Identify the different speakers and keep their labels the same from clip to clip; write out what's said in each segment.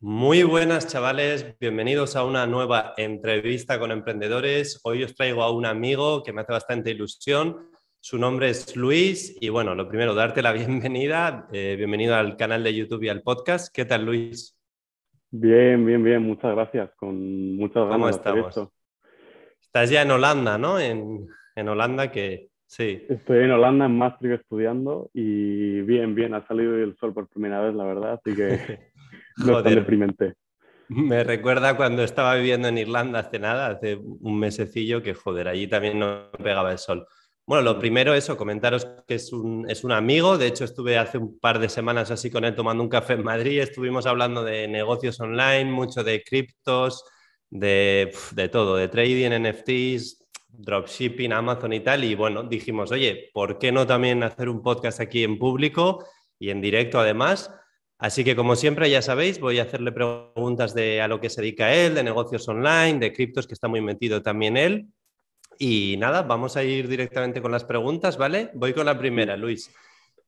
Speaker 1: Muy buenas chavales, bienvenidos a una nueva entrevista con emprendedores. Hoy os traigo a un amigo que me hace bastante ilusión. Su nombre es Luis y bueno, lo primero, darte la bienvenida. Eh, bienvenido al canal de YouTube y al podcast. ¿Qué tal Luis?
Speaker 2: Bien, bien, bien, muchas gracias. Con muchas ganas
Speaker 1: ¿Cómo estamos? Estás ya en Holanda, ¿no? En, en Holanda que sí.
Speaker 2: Estoy en Holanda, en Maastricht estudiando y bien, bien, ha salido el sol por primera vez, la verdad, así que... No deprimente.
Speaker 1: Me recuerda cuando estaba viviendo en Irlanda hace nada, hace un mesecillo, que joder, allí también no pegaba el sol. Bueno, lo primero eso, comentaros que es un, es un amigo, de hecho estuve hace un par de semanas así con él tomando un café en Madrid, estuvimos hablando de negocios online, mucho de criptos, de, de todo, de trading, NFTs, dropshipping, Amazon y tal, y bueno, dijimos, oye, ¿por qué no también hacer un podcast aquí en público y en directo además? Así que como siempre, ya sabéis, voy a hacerle preguntas de a lo que se dedica él, de negocios online, de criptos, que está muy metido también él. Y nada, vamos a ir directamente con las preguntas, ¿vale? Voy con la primera, Luis.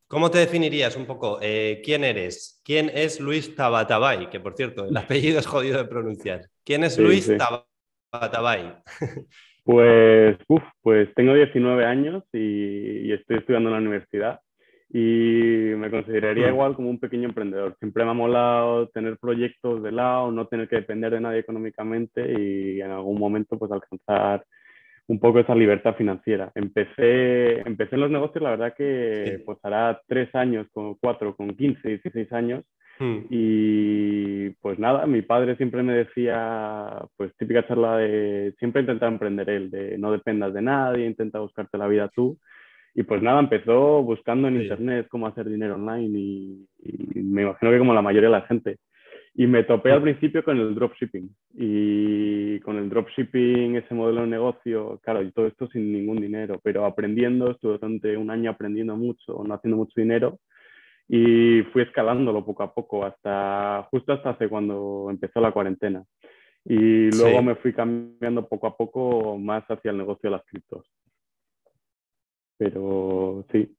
Speaker 1: ¿Cómo te definirías un poco? Eh, ¿Quién eres? ¿Quién es Luis Tabatabay? Que por cierto, el apellido es jodido de pronunciar. ¿Quién es Luis Tabatabay?
Speaker 2: Pues, pues tengo 19 años y estoy estudiando en la universidad y me consideraría mm. igual como un pequeño emprendedor. Siempre me ha molado tener proyectos de lado, no tener que depender de nadie económicamente y en algún momento pues alcanzar un poco esa libertad financiera. Empecé, empecé en los negocios, la verdad que pues hará tres años, con cuatro, con 15, 16 años. Mm. Y pues nada, mi padre siempre me decía, pues típica charla de siempre intentar emprender él, de no dependas de nadie, intenta buscarte la vida tú. Y pues nada, empezó buscando en internet cómo hacer dinero online y, me imagino que como la mayoría de la gente. Y me topé al principio con el dropshipping. Y con el dropshipping, ese modelo de negocio, claro, y todo esto sin ningún dinero, pero aprendiendo, estuve durante un año aprendiendo mucho, no haciendo mucho dinero. Y fui escalándolo poco a poco, hasta justo hasta hace cuando empezó la cuarentena. Y luego me fui cambiando poco a poco más hacia el negocio de las criptos pero sí.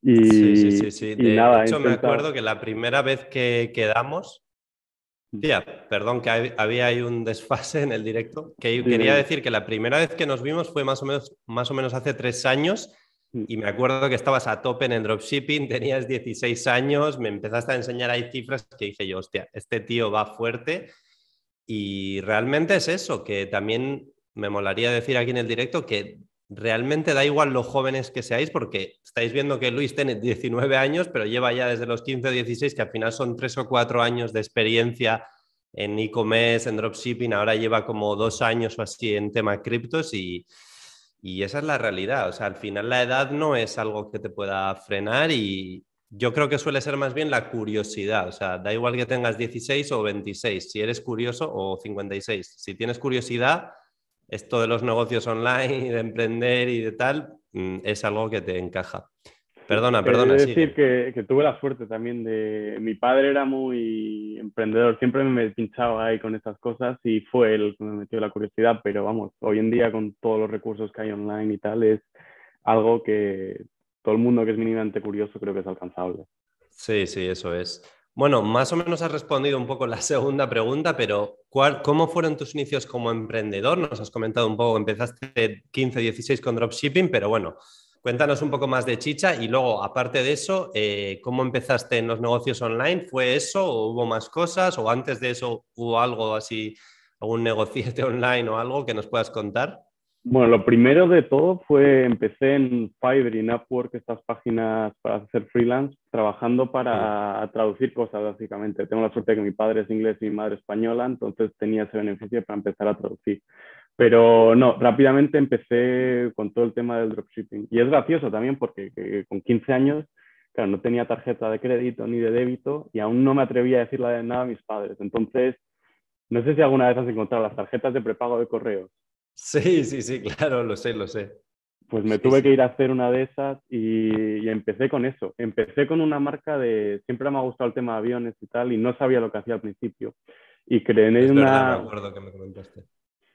Speaker 1: Y, sí, sí, sí, De nada, hecho, me acuerdo que la primera vez que quedamos, mm. tía, perdón, que había ahí un desfase en el directo, que quería decir que la primera vez que nos vimos fue más o menos, más o menos hace tres años mm. y me acuerdo que estabas a tope en el dropshipping, tenías 16 años, me empezaste a enseñar ahí cifras que dije yo, hostia, este tío va fuerte y realmente es eso, que también me molaría decir aquí en el directo que realmente da igual lo jóvenes que seáis, porque estáis viendo que Luis tiene 19 años, pero lleva ya desde los 15 o 16, que al final son 3 o 4 años de experiencia en e-commerce, en dropshipping, ahora lleva como dos años o así en tema criptos y, y esa es la realidad. O sea, al final la edad no es algo que te pueda frenar y yo creo que suele ser más bien la curiosidad. O sea, da igual que tengas 16 o 26, si eres curioso o 56. Si tienes curiosidad, esto de los negocios online y de emprender y de tal mm, es algo que te encaja. Perdona, perdona.
Speaker 2: Es decir que, que, tuve la suerte también de... Mi padre era muy emprendedor, siempre me pinchaba ahí con estas cosas y fue él que me metió la curiosidad, pero vamos, hoy en día con todos los recursos que hay online y tal, es algo que todo el mundo que es mínimamente curioso creo que es alcanzable.
Speaker 1: Sí, sí, eso es. Bueno, más o menos has respondido un poco la segunda pregunta, pero ¿cómo fueron tus inicios como emprendedor? Nos has comentado un poco, empezaste 15, 16 con dropshipping, pero bueno, cuéntanos un poco más de chicha y luego, aparte de eso, eh, ¿cómo empezaste en los negocios online? ¿Fue eso o hubo más cosas o antes de eso hubo algo así, algún negocio online o algo que nos puedas contar?
Speaker 2: Bueno, lo primero de todo fue, empecé en Fiverr y Upwork, estas páginas para hacer freelance, trabajando para traducir cosas básicamente. Tengo la suerte de que mi padre es inglés y mi madre española, entonces tenía ese beneficio para empezar a traducir. Pero no, rápidamente empecé con todo el tema del dropshipping. Y es gracioso también porque con 15 años, claro, no tenía tarjeta de crédito ni de débito y aún no me atrevía a decirle nada a mis padres. Entonces, no sé si alguna vez has encontrado las tarjetas de prepago de correos
Speaker 1: Sí, sí, sí, claro, lo sé, lo sé.
Speaker 2: Pues me tuve que ir a hacer una de esas y, empecé con eso. Empecé con una marca de... Siempre me ha gustado el tema de aviones y tal y no sabía lo que hacía al principio. Y creé una...
Speaker 1: me acuerdo que me comentaste.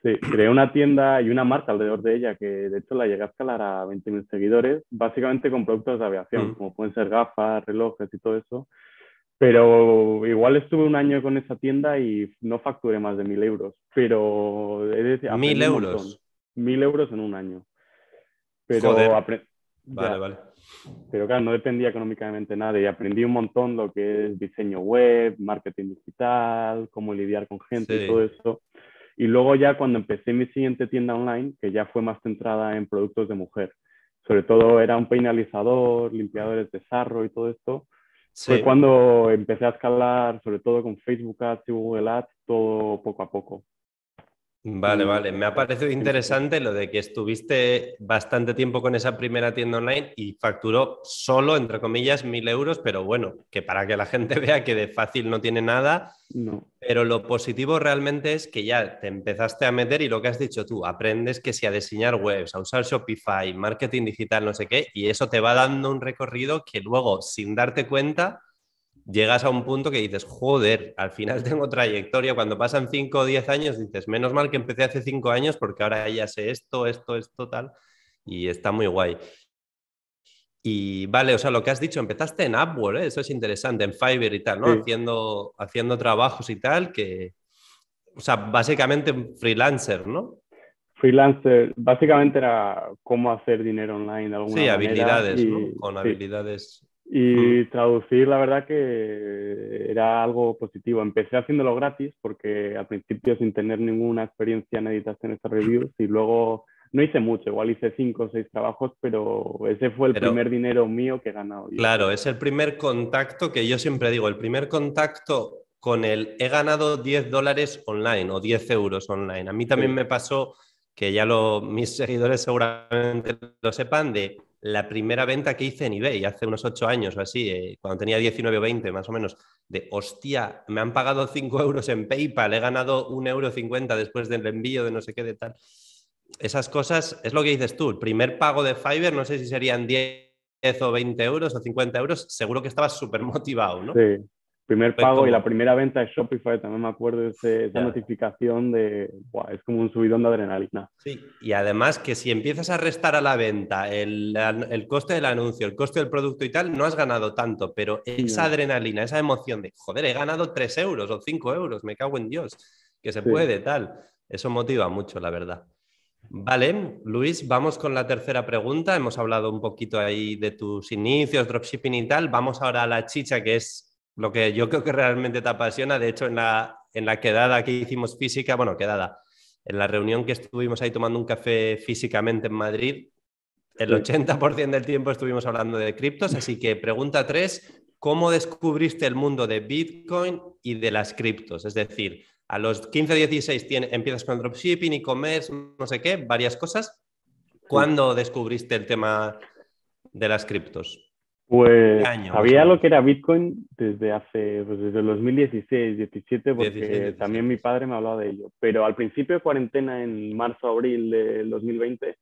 Speaker 2: Sí, creé una tienda y una marca alrededor de ella que de hecho la llegué a escalar a 20.000 seguidores, básicamente con productos de aviación, mm. como pueden ser gafas, relojes y todo eso. Pero igual estuve un año con esa tienda y no facturé más de mil euros. Pero
Speaker 1: mil euros.
Speaker 2: Mil euros en un año. Pero
Speaker 1: Vale, vale.
Speaker 2: Pero claro, no dependía económicamente nada y aprendí un montón lo que es diseño web, marketing digital, cómo lidiar con gente y todo eso. Y luego ya cuando empecé mi siguiente tienda online, que ya fue más centrada en productos de mujer, sobre todo era un peinalizador, limpiadores de sarro y todo esto, fue cuando empecé a escalar, sobre todo con Facebook Ads y Google Ads, todo poco a poco.
Speaker 1: Vale, vale. Me ha parecido interesante lo de que estuviste bastante tiempo con esa primera tienda online y facturó solo, entre comillas, mil euros, pero bueno, que para que la gente vea que de fácil no tiene nada.
Speaker 2: No.
Speaker 1: Pero lo positivo realmente es que ya te empezaste a meter y lo que has dicho tú, aprendes que si a diseñar webs, a usar Shopify, marketing digital, no sé qué, y eso te va dando un recorrido que luego, sin darte cuenta, llegas a un punto que dices, joder, al final tengo trayectoria. Cuando pasan 5 o 10 años, dices, menos mal que empecé hace 5 años porque ahora ya sé esto, esto, esto, tal. Y está muy guay. Y vale, o sea, lo que has dicho, empezaste en Upwork, ¿eh? eso es interesante, en Fiverr y tal, ¿no? Haciendo, haciendo trabajos y tal, que, o sea, básicamente freelancer, ¿no?
Speaker 2: Freelancer, básicamente era cómo hacer dinero online de alguna
Speaker 1: sí, habilidades, ¿no? Con habilidades
Speaker 2: y traducir, la verdad que era algo positivo. Empecé haciéndolo gratis porque al principio sin tener ninguna experiencia en editación estas reviews y luego no hice mucho, igual hice cinco o seis trabajos, pero ese fue el primer dinero mío que he ganado.
Speaker 1: Claro, es el primer contacto que yo siempre digo, el primer contacto con el he ganado 10 dólares online o 10 euros online. A mí también me pasó que ya lo, mis seguidores seguramente lo sepan, de la primera venta que hice en eBay hace unos 8 años o así, eh, cuando tenía 19 o 20 más o menos, de hostia, me han pagado 5 euros en PayPal, he ganado 1,50 euro después del envío de no sé qué de tal. Esas cosas, es lo que dices tú, el primer pago de Fiverr, no sé si serían 10 o 20 euros o 50 euros, seguro que estabas súper motivado, ¿no?
Speaker 2: Sí, primer pago y la primera venta de Shopify, también me acuerdo de esa notificación de, es como un subidón de adrenalina.
Speaker 1: Sí, y además que si empiezas a restar a la venta el, el, coste del anuncio, el coste del producto y tal, no has ganado tanto, pero esa adrenalina, esa emoción de, joder, he ganado 3 euros o 5 euros, me cago en Dios, que se puede, tal, eso motiva mucho, la verdad. Vale, Luis, vamos con la tercera pregunta. Hemos hablado un poquito ahí de tus inicios, dropshipping y tal. Vamos ahora a la chicha, que es lo que yo creo que realmente te apasiona. De hecho, en la, en la quedada que hicimos física, bueno, quedada, en la reunión que estuvimos ahí tomando un café físicamente en Madrid, el 80% del tiempo estuvimos hablando de criptos. Así que pregunta tres, ¿cómo descubriste el mundo de Bitcoin y de las criptos? Es decir, a los 15 o 16 empiezas con dropshipping, e-commerce, no sé qué, varias cosas. ¿Cuándo descubriste el tema de las criptos?
Speaker 2: Pues sabía lo que era Bitcoin desde hace, pues desde el 2016, 17, porque también mi padre me hablaba de ello. Pero al principio de cuarentena, en marzo, abril del 2020,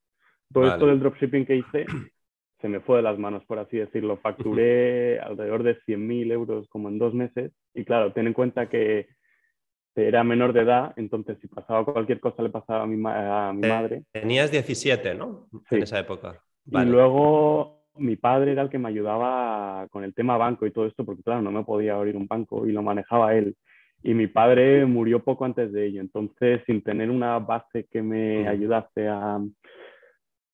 Speaker 2: todo esto del dropshipping que hice se me fue de las manos, por así decirlo. Facturé alrededor de 100.000 euros como en dos meses. Y claro, ten en cuenta que era menor de edad, entonces si pasaba cualquier cosa le pasaba a mi, a mi madre.
Speaker 1: Tenías 17, ¿no? En esa época.
Speaker 2: Y luego mi padre era el que me ayudaba con el tema banco y todo esto, porque claro, no me podía abrir un banco y lo manejaba él. Y mi padre murió poco antes de ello, entonces sin tener una base que me ayudase a,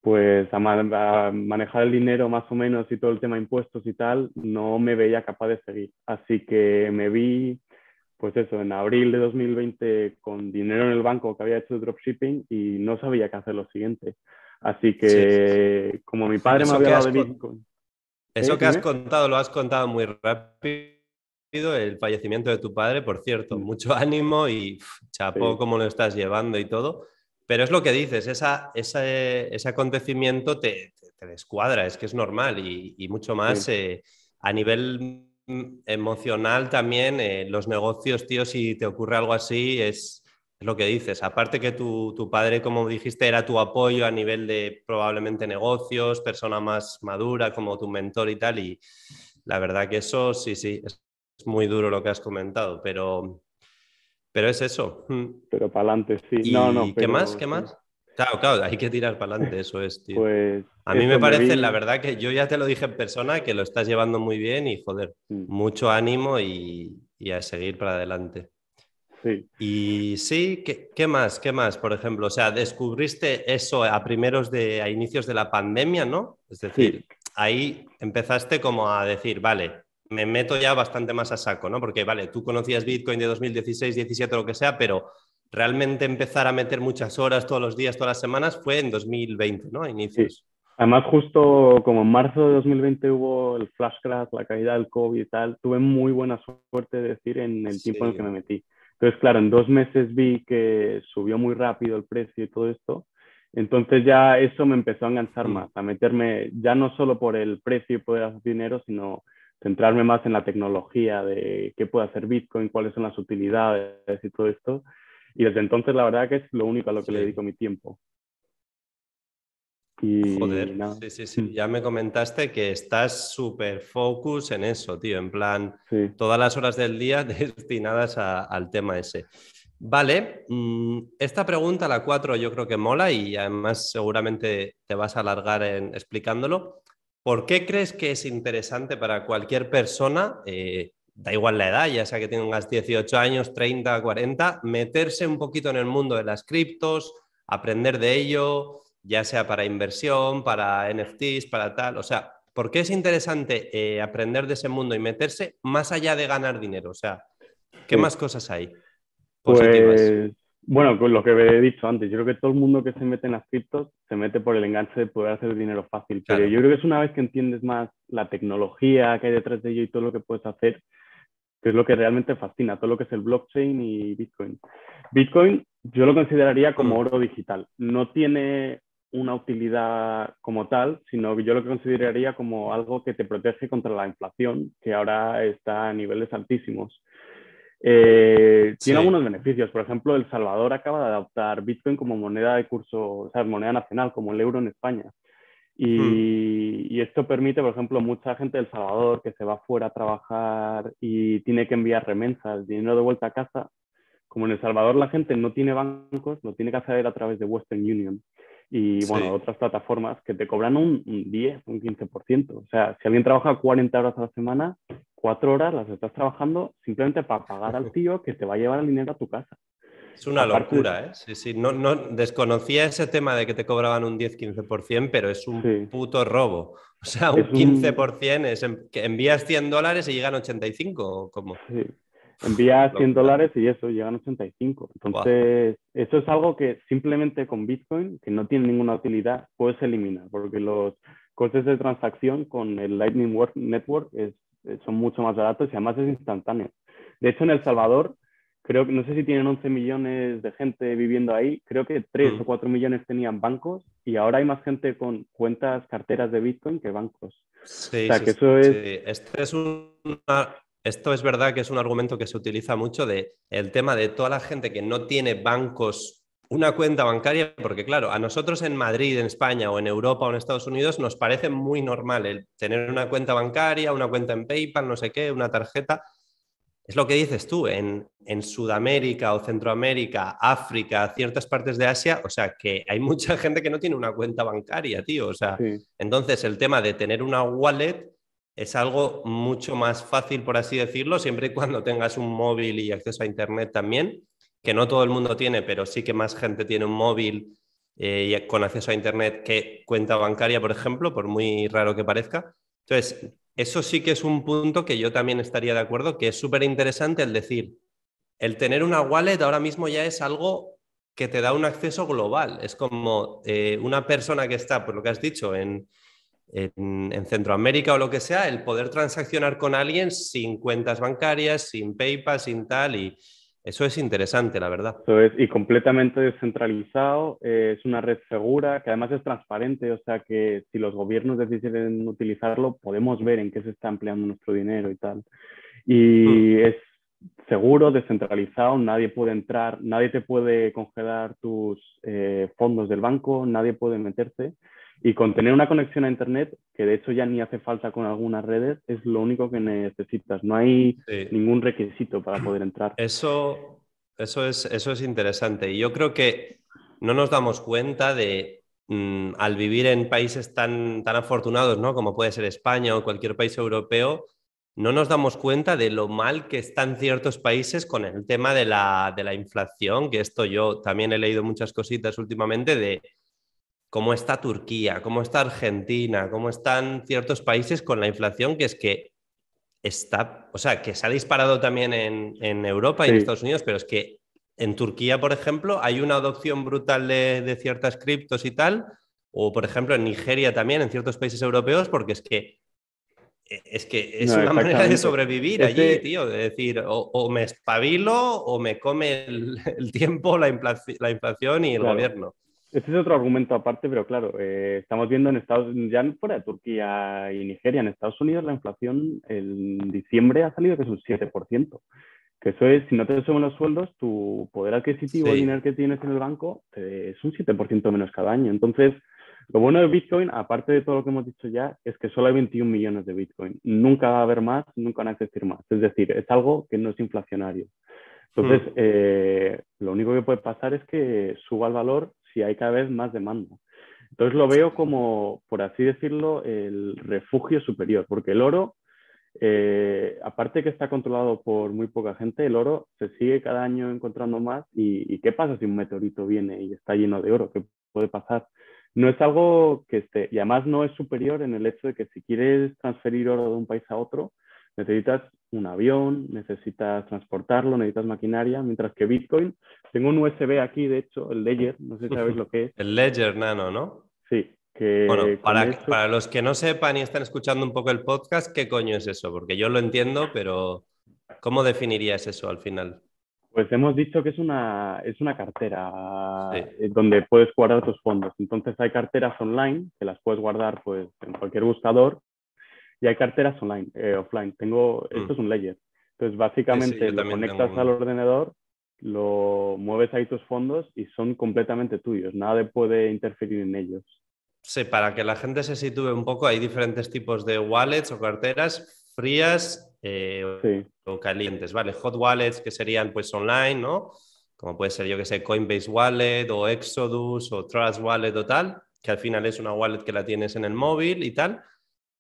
Speaker 2: pues, a, manejar el dinero más o menos y todo el tema de impuestos y tal, no me veía capaz de seguir. Así que me vi, pues eso, en abril de 2020 con dinero en el banco que había hecho dropshipping y no sabía qué hacer lo siguiente. Así que, como mi padre me había dado de Bitcoin.
Speaker 1: Eso que has contado, lo has contado muy rápido. El fallecimiento de tu padre, por cierto, mm. mucho ánimo y chapo cómo lo estás llevando y todo. Pero es lo que dices, esa, ese acontecimiento te, te, descuadra, es que es normal y, mucho más eh, a nivel emocional también. Eh, los negocios, tío, si te ocurre algo así, es, es lo que dices. Aparte que tu, padre, como dijiste, era tu apoyo a nivel de probablemente negocios, persona más madura como tu mentor y tal. Y la verdad que eso sí, sí, es, muy duro lo que has comentado, pero, pero es eso.
Speaker 2: Pero para adelante, sí.
Speaker 1: no, no, ¿Qué más? ¿Qué más? Claro, claro, hay que tirar para adelante, eso es, tío. Pues a mí me parece, la verdad, que yo ya te lo dije en persona, que lo estás llevando muy bien y, joder, mm. mucho ánimo y, a seguir para adelante.
Speaker 2: Sí.
Speaker 1: Y sí, ¿qué, más? ¿Qué más? Por ejemplo, o sea, descubriste eso a primeros de, a inicios de la pandemia, ¿no? Es decir, ahí empezaste como a decir, vale, me meto ya bastante más a saco, ¿no? Porque, vale, tú conocías Bitcoin de 2016, 17, lo que sea, pero realmente empezar a meter muchas horas todos los días, todas las semanas, fue en 2020, ¿no? A inicios.
Speaker 2: Además, justo como en marzo de 2020 hubo el flash crash, la caída del COVID y tal, tuve muy buena suerte de decir en el tiempo en el que me metí. Entonces, claro, en dos meses vi que subió muy rápido el precio y todo esto. Entonces ya eso me empezó a enganchar mm. más, a meterme ya no solo por el precio y poder hacer dinero, sino centrarme más en la tecnología de qué puede hacer Bitcoin, cuáles son las utilidades y todo esto. Y desde entonces la verdad que es lo único a lo que le dedico mi tiempo.
Speaker 1: Y Joder, sí, sí, sí. Ya me comentaste que estás súper focus en eso, tío. En plan, todas las horas del día destinadas al tema ese. Vale, mm, esta pregunta, la cuatro, yo creo que mola y además seguramente te vas a alargar en explicándolo. ¿Por qué crees que es interesante para cualquier persona eh, da igual la edad, ya sea que tengas 18 años, 30, 40, meterse un poquito en el mundo de las criptos, aprender de ello, ya sea para inversión, para NFTs, para tal. O sea, ¿por qué es interesante eh, aprender de ese mundo y meterse más allá de ganar dinero? O sea, ¿qué más cosas hay?
Speaker 2: Pues, bueno, con lo que he dicho antes, yo creo que todo el mundo que se mete en las criptos se mete por el enganche de poder hacer dinero fácil. Pero yo creo que es una vez que entiendes más la tecnología que hay detrás de ello y todo lo que puedes hacer, que es lo que realmente fascina, todo lo que es el blockchain y Bitcoin. Bitcoin yo lo consideraría como mm. oro digital. No tiene una utilidad como tal, sino que yo lo consideraría como algo que te protege contra la inflación, que ahora está a niveles altísimos. Eh, tiene algunos beneficios. Por ejemplo, El Salvador acaba de adoptar Bitcoin como moneda de curso, o sea, moneda nacional, como el euro en España. Hmm. Y, esto permite, por ejemplo, mucha gente del Salvador que se va fuera a trabajar y tiene que enviar remensas, dinero de vuelta a casa. Como en El Salvador la gente no tiene bancos, lo tiene que hacer a través de Western Union y, bueno, otras plataformas que te cobran un, 10, un 15%. O sea, si alguien trabaja 40 horas a la semana, 4 horas las estás trabajando simplemente para pagar al tío que te va a llevar el dinero a tu casa.
Speaker 1: Es una locura, ¿eh? Sí, sí. No, no, desconocía ese tema de que te cobraban un 10-15%, pero es un puto robo. O sea, un 15% es que envías 100 dólares y llegan 85, ¿o Sí.
Speaker 2: Envías 100 dólares y eso, llegan 85. Entonces, eso es algo que simplemente con Bitcoin, que no tiene ninguna utilidad, puedes eliminar, porque los costes de transacción con el Lightning Network son mucho más baratos y además es instantáneo. De hecho, en El Salvador, creo que no sé si tienen 11 millones de gente viviendo ahí, creo que 3 mm. o 4 millones tenían bancos y ahora hay más gente con cuentas, carteras de Bitcoin que bancos.
Speaker 1: Sí, o sea, que eso es... Este es Esto es verdad que es un argumento que se utiliza mucho de el tema de toda la gente que no tiene bancos una cuenta bancaria, porque claro, a nosotros en Madrid, en España o en Europa o en Estados Unidos nos parece muy normal el tener una cuenta bancaria, una cuenta en PayPal, no sé qué, una tarjeta, es lo que dices tú, en, Sudamérica o Centroamérica, África, ciertas partes de Asia, o sea, que hay mucha gente que no tiene una cuenta bancaria, tío. O sea, entonces el tema de tener una wallet es algo mucho más fácil, por así decirlo, siempre y cuando tengas un móvil y acceso a Internet también, que no todo el mundo tiene, pero sí que más gente tiene un móvil eh, y con acceso a Internet que cuenta bancaria, por ejemplo, por muy raro que parezca. Entonces, eso sí que es un punto que yo también estaría de acuerdo, que es súper interesante el decir, el tener una wallet ahora mismo ya es algo que te da un acceso global. Es como eh, una persona que está, por lo que has dicho, en, en, Centroamérica o lo que sea, el poder transaccionar con alguien sin cuentas bancarias, sin PayPal, sin tal, y eso es interesante, la verdad.
Speaker 2: Eso es, y completamente descentralizado, eh, es una red segura, que además es transparente, o sea que si los gobiernos deciden utilizarlo, podemos ver en qué se está empleando nuestro dinero y tal. Y mm. es seguro, descentralizado, nadie puede entrar, nadie te puede congelar tus eh, fondos del banco, nadie puede meterse. Y con tener una conexión a Internet, que de hecho ya ni hace falta con algunas redes, es lo único que necesitas. No hay ningún requisito para poder entrar.
Speaker 1: Eso, eso, es, eso es interesante. Y yo creo que no nos damos cuenta de, mm, al vivir en países tan, tan afortunados, ¿no? Como puede ser España o cualquier país europeo, no nos damos cuenta de lo mal que están ciertos países con el tema de la, de la inflación, que esto yo también he leído muchas cositas últimamente de cómo está Turquía, cómo está Argentina, cómo están ciertos países con la inflación, que es que está, o sea, que se ha disparado también en, Europa y en Estados Unidos, pero es que en Turquía, por ejemplo, hay una adopción brutal de, ciertas criptos y tal, o por ejemplo en Nigeria también, en ciertos países europeos, porque es que es que es una manera de sobrevivir allí, tío, de decir, o, me espabilo o me come el, tiempo la, inflación, y el gobierno.
Speaker 2: Este es otro argumento aparte, pero claro, eh, estamos viendo en Estados Unidos, ya fuera de Turquía y Nigeria, en Estados Unidos la inflación en diciembre ha salido que es un 7%. Que eso es, si no te suben los sueldos, tu poder adquisitivo, el dinero que tienes en el banco, eh, es un 7% menos cada año. Entonces, lo bueno de Bitcoin, aparte de todo lo que hemos dicho ya, es que solo hay 21 millones de Bitcoin. Nunca va a haber más, nunca van a existir más. Es decir, es algo que no es inflacionario. Entonces, hmm. eh, lo único que puede pasar es que suba el valor si hay cada vez más demanda. Entonces lo veo como, por así decirlo, el refugio superior, porque el oro, eh, aparte que está controlado por muy poca gente, el oro se sigue cada año encontrando más. ¿Y, qué pasa si un meteorito viene y está lleno de oro? ¿Qué puede pasar? No es algo que esté, y además no es superior en el hecho de que si quieres transferir oro de un país a otro, necesitas un avión, necesitas transportarlo, necesitas maquinaria, mientras que Bitcoin, tengo un USB aquí, de hecho, el Ledger, no sé si sabéis lo que es.
Speaker 1: El Ledger Nano, ¿no?
Speaker 2: Sí. Que
Speaker 1: bueno, para, para los que no sepan y están escuchando un poco el podcast, ¿qué coño es eso? Porque yo lo entiendo, pero ¿cómo definirías eso al final?
Speaker 2: Pues hemos dicho que es una, es una cartera eh, donde puedes guardar tus fondos. Entonces hay carteras online que las puedes guardar pues, en cualquier buscador y hay carteras online, eh, offline. Tengo, esto mm. es un ledger. Entonces, básicamente lo conectas al ordenador, lo mueves ahí tus fondos y son completamente tuyos. Nadie puede interferir en ellos.
Speaker 1: Sí, para que la gente se sitúe un poco, hay diferentes tipos de wallets o carteras frías eh, o calientes, ¿vale? Hot wallets que serían pues online, ¿no? Como puede ser, yo que sé, Coinbase Wallet o Exodus o Trust Wallet o tal, que al final es una wallet que la tienes en el móvil y tal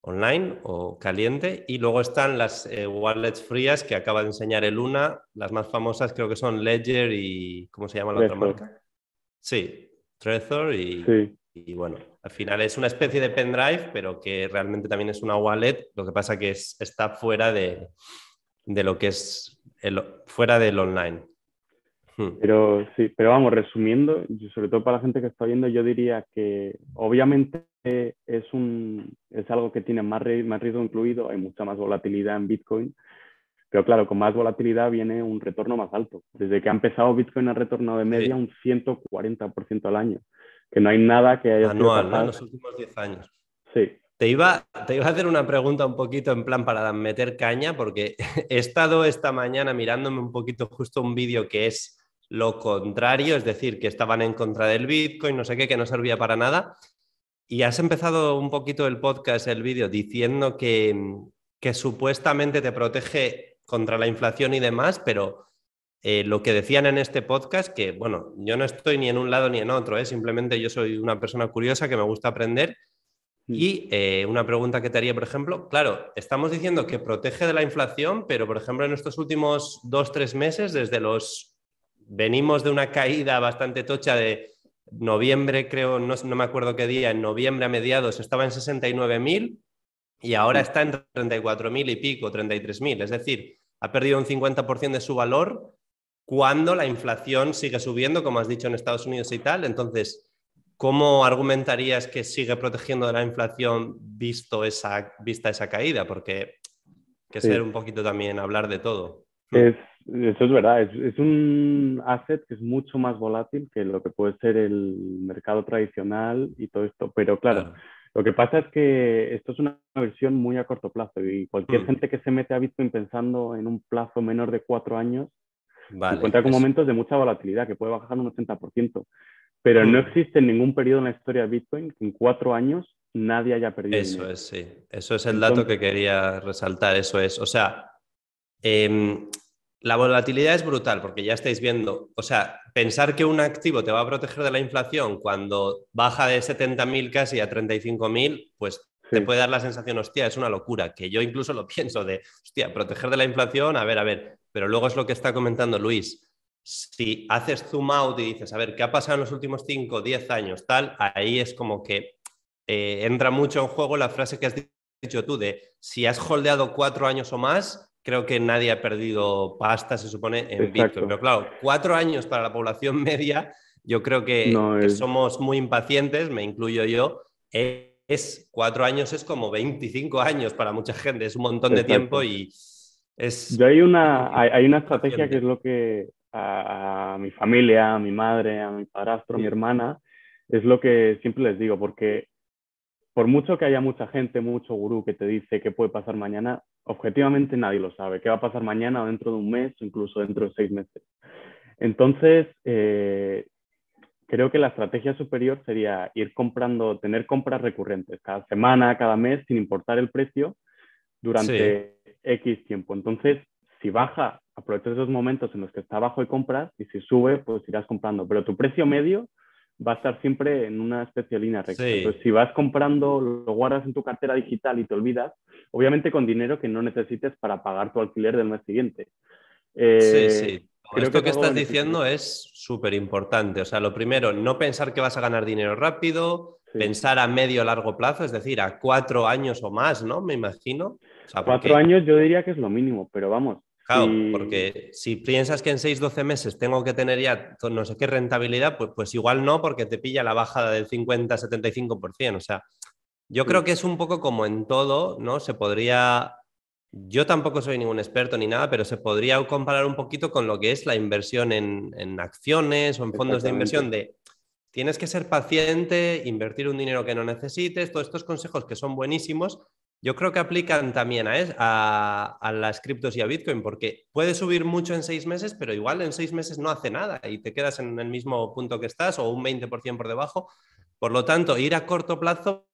Speaker 1: online o caliente. Y luego están las eh, wallets frías que acaba de enseñar el Luna. Las más famosas creo que son Ledger y. ¿Cómo se llama la otra marca? Sí, Trezor y, y, bueno, al final es una especie de pendrive, pero que realmente también es una wallet. Lo que pasa que es, está fuera de, de lo que es el, fuera del online.
Speaker 2: Hmm. Pero sí, pero vamos, resumiendo, sobre todo para la gente que está viendo, yo diría que obviamente es, un, es algo que tiene más, más riesgo incluido, hay mucha más volatilidad en Bitcoin, pero claro, con más volatilidad viene un retorno más alto. Desde que ha empezado Bitcoin ha retornado de media un 140% al año, que no hay nada que haya
Speaker 1: Anual, sido en los últimos 10 años.
Speaker 2: Sí.
Speaker 1: Te iba, te iba a hacer una pregunta un poquito en plan para meter caña, porque he estado esta mañana mirándome un poquito justo un vídeo que es lo contrario, es decir, que estaban en contra del Bitcoin, no sé qué, que no servía para nada. Y has empezado un poquito el podcast, el vídeo, diciendo que, que supuestamente te protege contra la inflación y demás, pero eh, lo que decían en este podcast, que bueno, yo no estoy ni en un lado ni en otro, ¿eh? simplemente yo soy una persona curiosa que me gusta aprender. Mm. Y eh, una pregunta que te haría, por ejemplo, claro, estamos diciendo que protege de la inflación, pero por ejemplo en estos últimos dos, tres meses, desde los venimos de una caída bastante tocha de noviembre, creo, no, me acuerdo qué día, en noviembre a mediados estaba en 69.000 y ahora está en 34.000 y pico, 33.000. Es decir, ha perdido un 50% de su valor cuando la inflación sigue subiendo, como has dicho en Estados Unidos y tal. Entonces, ¿cómo argumentarías que sigue protegiendo de la inflación visto esa, vista esa caída? Porque que ser un poquito también hablar de todo.
Speaker 2: Es, eso es verdad, es, un asset que es mucho más volátil que lo que puede ser el mercado tradicional y todo esto. Pero claro, lo que pasa es que esto es una versión muy a corto plazo y cualquier mm. gente que se mete a Bitcoin pensando en un plazo menor de cuatro años encuentra con momentos de mucha volatilidad que puede bajar un 80%. Pero no mm. existe ningún periodo en la historia de Bitcoin que en cuatro años nadie haya perdido.
Speaker 1: Eso es, sí. Eso es el dato que quería resaltar. Eso es. O sea, em, la volatilidad es brutal porque ya estáis viendo, o sea, pensar que un activo te va a proteger de la inflación cuando baja de 70.000 casi a 35.000, pues te puede dar la sensación, hostia, es una locura, que yo incluso lo pienso de, hostia, proteger de la inflación, a ver, a ver, pero luego es lo que está comentando Luis. Si haces zoom out y dices, a ver, ¿qué ha pasado en los últimos 5, o 10 años? Tal, ahí es como que eh, entra mucho en juego la frase que has dicho tú de si has holdeado cuatro años o más, creo que nadie ha perdido pasta, se supone, en Bitcoin. Pero claro, cuatro años para la población media, yo creo que, somos muy impacientes, me incluyo yo. Es, cuatro años es como 25 años para mucha gente, es un montón de tiempo y es...
Speaker 2: Yo hay una, hay, una estrategia que es lo que a, mi familia, a mi madre, a mi padrastro, a mi hermana, es lo que siempre les digo, porque por mucho que haya mucha gente, mucho gurú que te dice qué puede pasar mañana, objetivamente nadie lo sabe. ¿Qué va a pasar mañana o dentro de un mes o incluso dentro de seis meses? Entonces, eh, creo que la estrategia superior sería ir comprando, tener compras recurrentes cada semana, cada mes, sin importar el precio, durante X tiempo. Entonces, si baja, aprovechas esos momentos en los que está bajo y compras, y si sube, pues irás comprando. Pero tu precio medio va a estar siempre en una especie de línea recta. Entonces, si vas comprando, lo guardas en tu cartera digital y te olvidas, obviamente con dinero que no necesites para pagar tu alquiler del mes siguiente.
Speaker 1: Eh, sí, sí. Esto que, estás diciendo es súper importante. O sea, lo primero, no pensar que vas a ganar dinero rápido, pensar a medio o largo plazo, es decir, a cuatro años o más, ¿no? Me imagino.
Speaker 2: cuatro años yo diría que es lo mínimo, pero vamos,
Speaker 1: Claro, porque si piensas que en 6-12 meses tengo que tener ya no sé qué rentabilidad, pues, pues igual no, porque te pilla la bajada del 50-75%. O sea, yo creo que es un poco como en todo, ¿no? Se podría. Yo tampoco soy ningún experto ni nada, pero se podría comparar un poquito con lo que es la inversión en, en acciones o en fondos de inversión de tienes que ser paciente, invertir un dinero que no necesites, todos estos consejos que son buenísimos, yo creo que aplican también a, a, las criptos y a Bitcoin, porque puede subir mucho en seis meses, pero igual en seis meses no hace nada y te quedas en el mismo punto que estás o un 20% por debajo. Por lo tanto, ir a corto plazo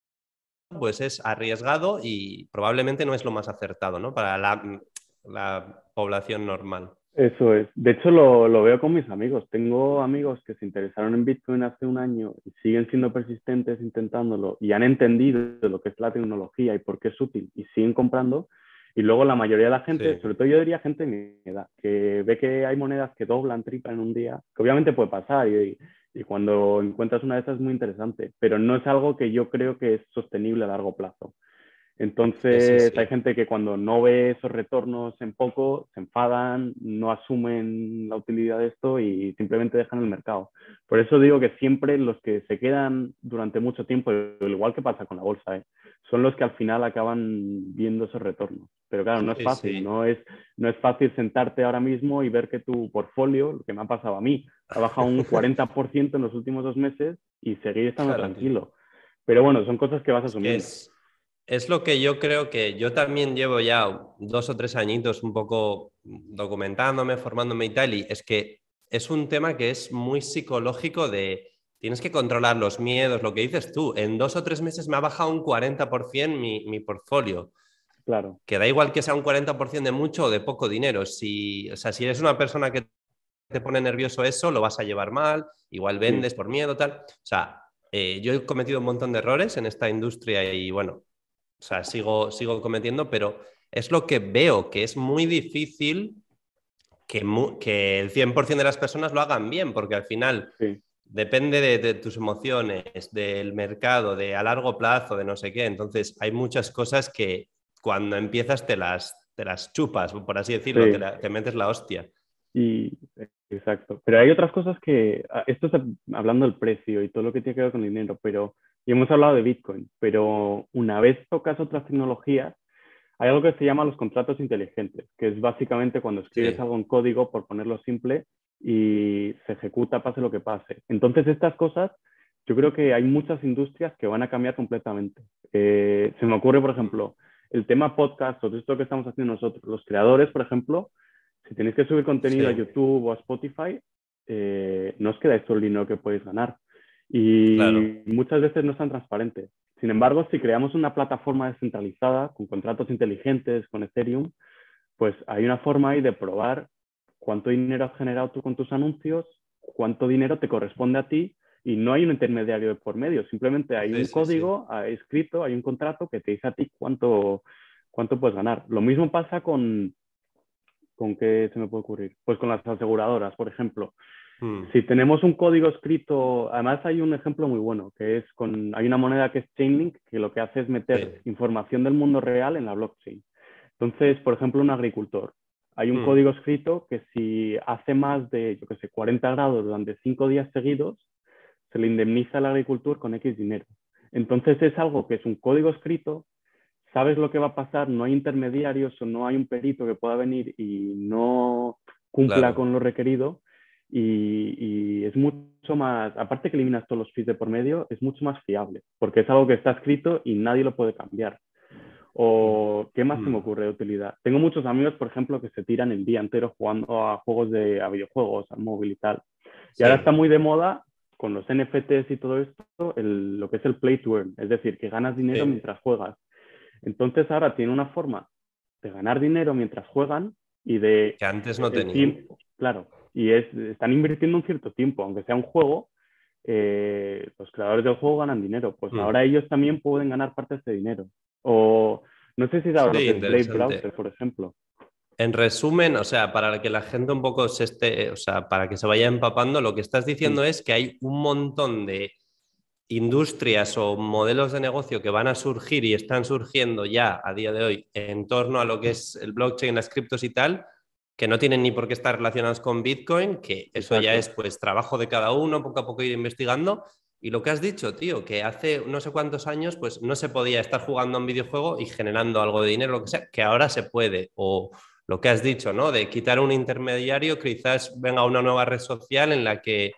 Speaker 1: pues es arriesgado y probablemente no es lo más acertado para la población normal.
Speaker 2: Eso es. De hecho, lo, lo, veo con mis amigos. Tengo amigos que se interesaron en Bitcoin hace un año y siguen siendo persistentes intentándolo y han entendido lo que es la tecnología y por qué es útil y siguen comprando. Y luego la mayoría de la gente, sobre todo yo diría gente de mi edad, que ve que hay monedas que doblan, tripan en un día, que obviamente puede pasar y, y cuando encuentras una de esas es muy interesante, pero no es algo que yo creo que es sostenible a largo plazo. Entonces, hay gente que cuando no ve esos retornos en poco, se enfadan, no asumen la utilidad de esto y simplemente dejan el mercado. Por eso digo que siempre los que se quedan durante mucho tiempo, igual que pasa con la bolsa, ¿eh? son los que al final acaban viendo esos retornos. Pero claro, no es fácil, no, es, no es fácil sentarte ahora mismo y ver que tu portfolio, lo que me ha pasado a mí, ha bajado un 40% en los últimos dos meses y seguir estando tranquilo. Pero bueno, son cosas que vas a asumir.
Speaker 1: Es lo que yo creo que yo también llevo ya dos o tres añitos un poco documentándome, formándome y tal, y es que es un tema que es muy psicológico de tienes que controlar los miedos, lo que dices tú, en dos o tres meses me ha bajado un 40% mi, mi portfolio.
Speaker 2: Claro.
Speaker 1: Que da igual que sea un 40% de mucho o de poco dinero. Si, o sea, si eres una persona que te pone nervioso eso, lo vas a llevar mal, igual vendes por miedo, tal. O sea, eh, yo he cometido un montón de errores en esta industria y bueno, o sea, sigo, sigo cometiendo, pero es lo que veo, que es muy difícil que, que el 100% de las personas lo hagan bien, porque al final depende de, tus emociones, del mercado, de a largo plazo, de no sé qué. Entonces, hay muchas cosas que cuando empiezas te las, te las chupas, por así decirlo, te, te, metes la hostia.
Speaker 2: Y, exacto. Pero hay otras cosas que, ah, esto es hablando del precio y todo lo que tiene que ver con el dinero, pero y hemos hablado de Bitcoin, pero una vez tocas otras tecnologías, hay algo que se llama los contratos inteligentes, que es básicamente cuando escribes algo en código, por ponerlo simple, y se ejecuta pase lo que pase. Entonces, estas cosas, yo creo que hay muchas industrias que van a cambiar completamente. Eh, se me ocurre, por ejemplo, el tema podcast o esto que estamos haciendo nosotros. Los creadores, por ejemplo, si tenéis que subir contenido a YouTube o a Spotify, eh, no os queda todo el dinero que podéis ganar. Y muchas veces no es tan transparente. Sin embargo, si creamos una plataforma descentralizada con contratos inteligentes, con Ethereum, pues hay una forma ahí de probar cuánto dinero has generado tú con tus anuncios, cuánto dinero te corresponde a ti y no hay un intermediario de por medio, simplemente hay un código escrito, hay un contrato que te dice a ti cuánto, cuánto puedes ganar. Lo mismo pasa con, ¿con qué se me puede ocurrir? Pues con las aseguradoras, por ejemplo. Hmm. Si tenemos un código escrito, además hay un ejemplo muy bueno, que es con, hay una moneda que es Chainlink, que lo que hace es meter información del mundo real en la blockchain. Entonces, por ejemplo, un agricultor. Hay un hmm. código escrito que si hace más de, yo qué sé, 40 grados durante 5 días seguidos, se le indemniza al agricultor con X dinero. Entonces es algo que es un código escrito, sabes lo que va a pasar, no hay intermediarios o no hay un perito que pueda venir y no cumpla con lo requerido y, es mucho más, aparte que eliminas todos los fees de por medio, es mucho más fiable, porque es algo que está escrito y nadie lo puede cambiar. ¿O qué más se me mm. ocurre de utilidad? Tengo muchos amigos, por ejemplo, que se tiran el día entero jugando a juegos de a videojuegos, al móvil y tal. Y ahora está muy de moda con los NFTs y todo esto, lo que es el play to earn, es decir, que ganas dinero mientras juegas. Entonces ahora tiene una forma de ganar dinero mientras juegan y de...
Speaker 1: Que antes no tenían.
Speaker 2: Claro, y es, están invirtiendo un cierto tiempo, aunque sea un juego, eh, los creadores del juego ganan dinero, pues mm. ahora ellos también pueden ganar parte de dinero. O no sé si es ahora Play Browser, por ejemplo.
Speaker 1: En resumen, o sea, para que la gente un poco se esté, o sea, para que se vaya empapando, lo que estás diciendo es que hay un montón de industrias o modelos de negocio que van a surgir y están surgiendo ya a día de hoy en torno a lo que es el blockchain, las criptos y tal, que no tienen ni por qué estar relacionados con Bitcoin, que eso ya es pues trabajo de cada uno, poco a poco ir investigando. Y lo que has dicho, tío, que hace no sé cuántos años pues no se podía estar jugando a un videojuego y generando algo de dinero, lo que sea, que ahora se puede. O lo que has dicho, ¿no? De quitar un intermediario, quizás venga una nueva red social en la que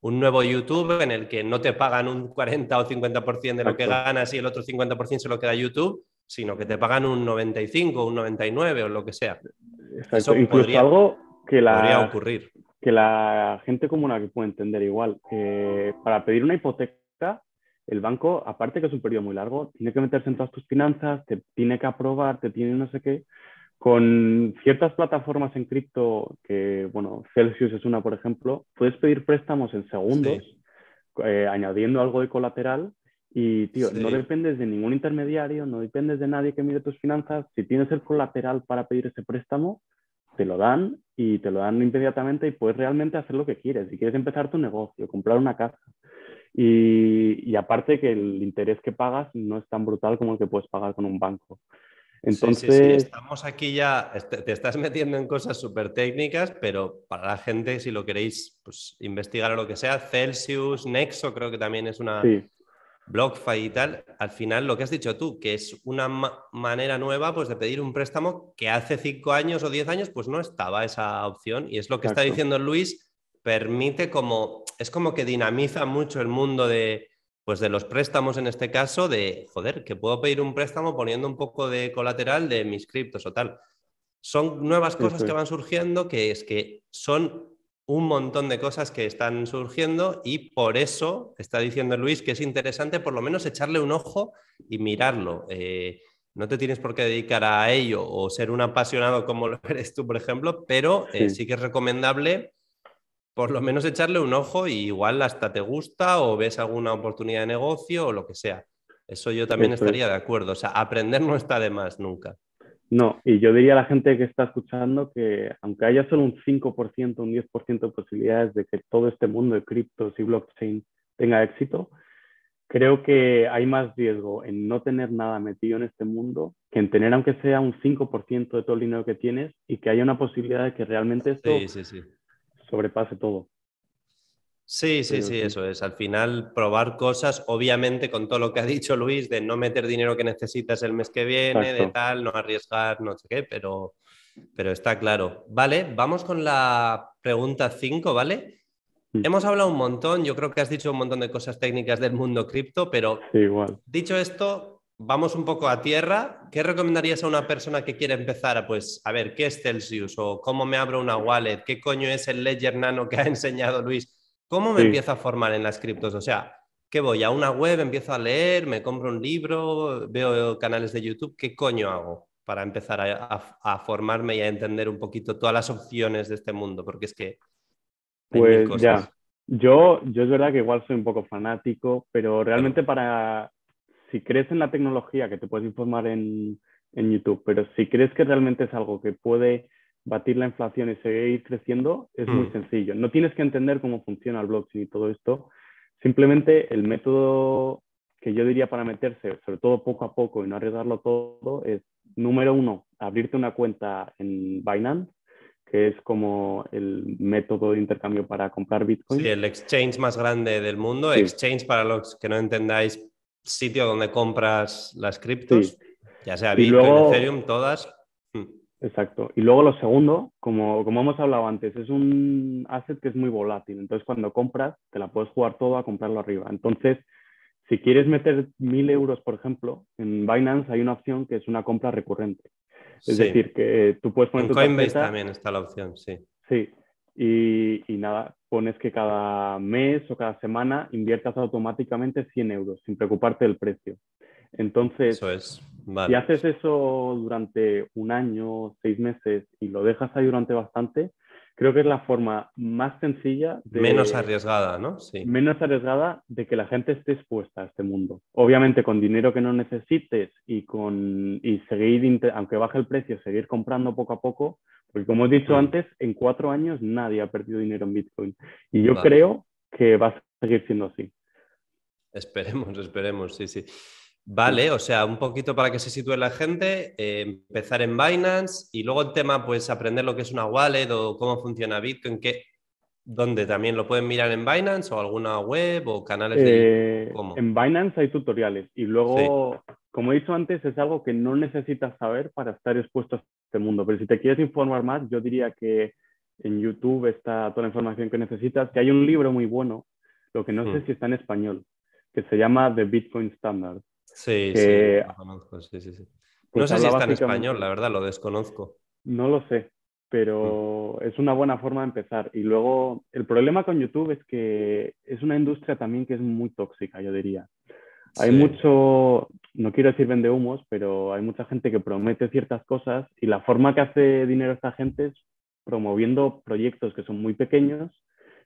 Speaker 1: un nuevo YouTube en el que no te pagan un 40 o 50% de lo que ganas y el otro 50% se lo queda YouTube, sino que te pagan un 95, un 99 o lo que sea.
Speaker 2: Eso Incluso algo que la,
Speaker 1: podría ocurrir.
Speaker 2: Que la gente común que puede entender igual. para pedir una hipoteca, el banco, aparte que es un periodo muy largo, tiene que meterse en todas tus finanzas, te tiene que aprobar, te tiene no sé qué. Con ciertas plataformas en cripto, que, bueno, Celsius es una, por ejemplo, puedes pedir préstamos en segundos, eh, añadiendo algo de colateral. Y, tío, no dependes de ningún intermediario, no dependes de nadie que mire tus finanzas. Si tienes el colateral para pedir ese préstamo, te lo dan y te lo dan inmediatamente y puedes realmente hacer lo que quieres. Si quieres empezar tu negocio, comprar una casa. Y, y aparte que el interés que pagas no es tan brutal como el que puedes pagar con un banco. Entonces... Sí,
Speaker 1: estamos aquí ya, te estás metiendo en cosas súper técnicas, pero para la gente, si lo queréis pues, investigar o lo que sea, Celsius, Nexo creo que también es una BlockFi y tal, al final lo que has dicho tú, que es una manera nueva pues, de pedir un préstamo que hace cinco años o diez años pues no estaba esa opción. Y es lo que está diciendo Luis, permite como, es como que dinamiza mucho el mundo de pues de los préstamos en este caso, de, joder, que puedo pedir un préstamo poniendo un poco de colateral de mis criptos o tal. Son nuevas cosas que van surgiendo, que es que son un montón de cosas que están surgiendo y por eso está diciendo Luis que es interesante por lo menos echarle un ojo y mirarlo. Eh, no te tienes por qué dedicar a ello o ser un apasionado como lo eres tú, por ejemplo, pero eh, sí que es recomendable por lo menos echarle un ojo y igual hasta te gusta o ves alguna oportunidad de negocio o lo que sea. Eso yo también estaría de acuerdo. O sea, aprender no está de más nunca.
Speaker 2: No, y yo diría a la gente que está escuchando que aunque haya solo un 5%, un 10% de posibilidades de que todo este mundo de criptos y blockchain tenga éxito, creo que hay más riesgo en no tener nada metido en este mundo que en tener aunque sea un 5% de todo el dinero que tienes y que haya una posibilidad de que realmente esto sí, sí, sí sobrepase todo.
Speaker 1: Sí, sí, sí, eso es. Al final, probar cosas, obviamente, con todo lo que ha dicho Luis, de no meter dinero que necesitas el mes que viene, de tal, no arriesgar, no sé qué, pero, pero está claro. Vale, vamos con la pregunta 5, ¿vale? Mm. Hemos hablado un montón, yo creo que has dicho un montón de cosas técnicas del mundo cripto, pero
Speaker 2: igual.
Speaker 1: dicho esto, vamos un poco a tierra. ¿Qué recomendarías a una persona que quiere empezar a, pues, a ver, qué es Celsius o cómo me abro una wallet? ¿Qué coño es el Ledger Nano que ha enseñado Luis? ¿Cómo me empiezo a formar en las criptos? O sea, ¿qué voy? ¿A una web? ¿Empiezo a leer? ¿Me compro un libro? ¿Veo canales de YouTube? ¿Qué coño hago? para empezar a, formarme y a entender un poquito todas las opciones de este mundo? Porque es que...
Speaker 2: Pues ya, yo, yo es verdad que igual soy un poco fanático, pero realmente para, si crees en la tecnología, que te puedes informar en, en YouTube, pero si crees que realmente es algo que puede batir la inflación y seguir creciendo, es muy mm. sencillo. No tienes que entender cómo funciona el blockchain y todo esto. Simplemente el método que yo diría para meterse, sobre todo poco a poco y no arriesgarlo todo, es número uno, abrirte una cuenta en Binance, que es como el método de intercambio para comprar Bitcoin.
Speaker 1: Sí, el exchange más grande del mundo. Exchange, para los que no entendáis, sitio donde compras las criptos, ya sea Bitcoin, Ethereum, todas.
Speaker 2: Exacto. Y luego lo segundo, como, como hemos hablado antes, es un asset que es muy volátil. Entonces, cuando compras, te la puedes jugar todo a comprarlo arriba. Entonces, si quieres meter mil euros, por ejemplo, en Binance hay una opción que es una compra recurrente. Es decir, que tú puedes poner
Speaker 1: en Coinbase también está la opción, sí.
Speaker 2: Sí. Y, y, nada, pones que cada mes o cada semana inviertas automáticamente 100 euros sin preocuparte del precio. Entonces,
Speaker 1: eso es.
Speaker 2: si haces eso durante un año, seis meses y lo dejas ahí durante bastante, creo que es la forma más sencilla
Speaker 1: de... Menos arriesgada, ¿no?
Speaker 2: Sí. Menos arriesgada de que la gente esté expuesta a este mundo. Obviamente con dinero que no necesites y, con, y seguir, aunque baje el precio, seguir comprando poco a poco, porque como he dicho mm. antes, en cuatro años nadie ha perdido dinero en Bitcoin. Y yo creo que va a seguir siendo así.
Speaker 1: Esperemos, esperemos, sí, sí. Vale, o sea, un poquito para que se sitúe la gente, eh, empezar en Binance y luego el tema, pues aprender lo que es una wallet o cómo funciona Bitcoin, que, ¿dónde también lo pueden mirar en Binance o alguna web o canales de...
Speaker 2: Eh, en Binance hay tutoriales y luego, como he dicho antes, es algo que no necesitas saber para estar expuesto a este mundo, pero si te quieres informar más, yo diría que en YouTube está toda la información que necesitas, que hay un libro muy bueno, lo que no sé hmm. si está en español, que se llama The Bitcoin Standard
Speaker 1: Sí, sí, lo conozco, sí, sí, sí. Pues no sé si está en español, la verdad, lo desconozco.
Speaker 2: No lo sé, pero es una buena forma de empezar. Y luego, el problema con YouTube es que es una industria también que es muy tóxica, yo diría. Hay mucho, no quiero decir vende humos, pero hay mucha gente que promete ciertas cosas y la forma que hace dinero esta gente es promoviendo proyectos que son muy pequeños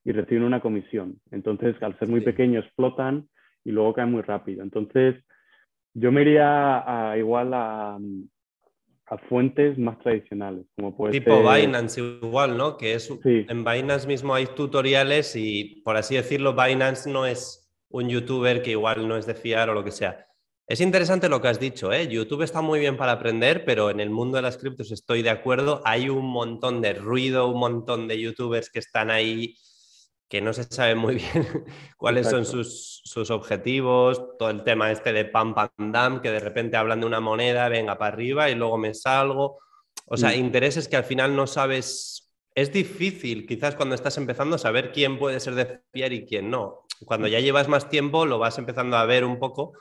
Speaker 2: y reciben una comisión. Entonces, al ser muy pequeños, explotan y luego caen muy rápido. Entonces, yo me iría a, igual a, a, fuentes más tradicionales, como puede
Speaker 1: tipo Binance igual, ¿no? Que es en Binance mismo hay tutoriales y por así decirlo, Binance no es un youtuber que igual no es de fiar o lo que sea. Es interesante lo que has dicho, ¿eh? YouTube está muy bien para aprender, pero en el mundo de las criptos estoy de acuerdo. Hay un montón de ruido, un montón de youtubers que están ahí que no se sabe muy bien cuáles son sus, sus, objetivos, todo el tema este de pam, pam, dam, que de repente hablan de una moneda, venga para arriba y luego me salgo. O sea, mm. intereses que al final no sabes, es difícil quizás cuando estás empezando saber quién puede ser de fiar y quién no. Cuando ya llevas más tiempo lo vas empezando a ver un poco,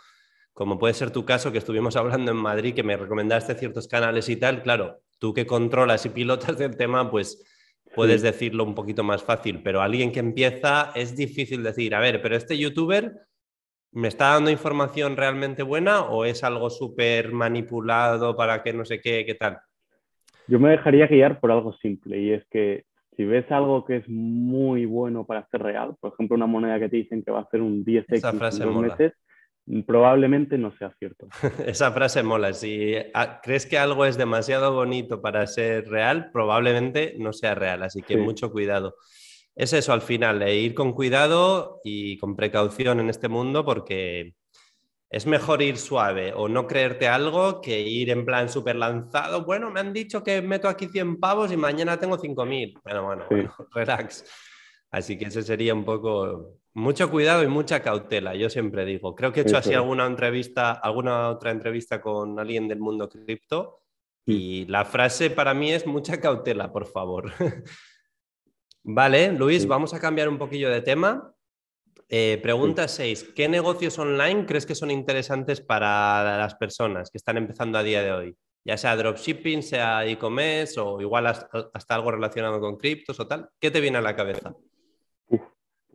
Speaker 1: como puede ser tu caso que estuvimos hablando en Madrid, que me recomendaste ciertos canales y tal, claro, tú que controlas y pilotas del tema, pues puedes decirlo un poquito más fácil, pero alguien que empieza es difícil decir, a ver, pero este youtuber me está dando información realmente buena o es algo súper manipulado para que no sé qué, qué tal.
Speaker 2: Yo me dejaría guiar por algo simple y es que si ves algo que es muy bueno para ser real, por ejemplo, una moneda que te dicen que va a hacer un 10x en dos meses, probablemente no sea cierto.
Speaker 1: Esa frase mola. Si crees que algo es demasiado bonito para ser real, probablemente no sea real. Así que mucho cuidado. Es eso al final, de ir con cuidado y con precaución en este mundo porque es mejor ir suave o no creerte algo que ir en plan súper lanzado. Bueno, me han dicho que meto aquí 100 pavos y mañana tengo 5.000. Bueno, bueno, bueno, relax. Así que ese sería un poco mucho cuidado y mucha cautela, yo siempre digo. Creo que he hecho así alguna entrevista, alguna otra entrevista con alguien del mundo cripto mm. y la frase para mí es mucha cautela, por favor. vale, Luis, vamos a cambiar un poquillo de tema. Eh, pregunta 6. ¿Qué negocios online crees que son interesantes para las personas que están empezando a día de hoy? Ya sea dropshipping, sea e-commerce o igual hasta algo relacionado con criptos o tal. ¿Qué te viene a la cabeza?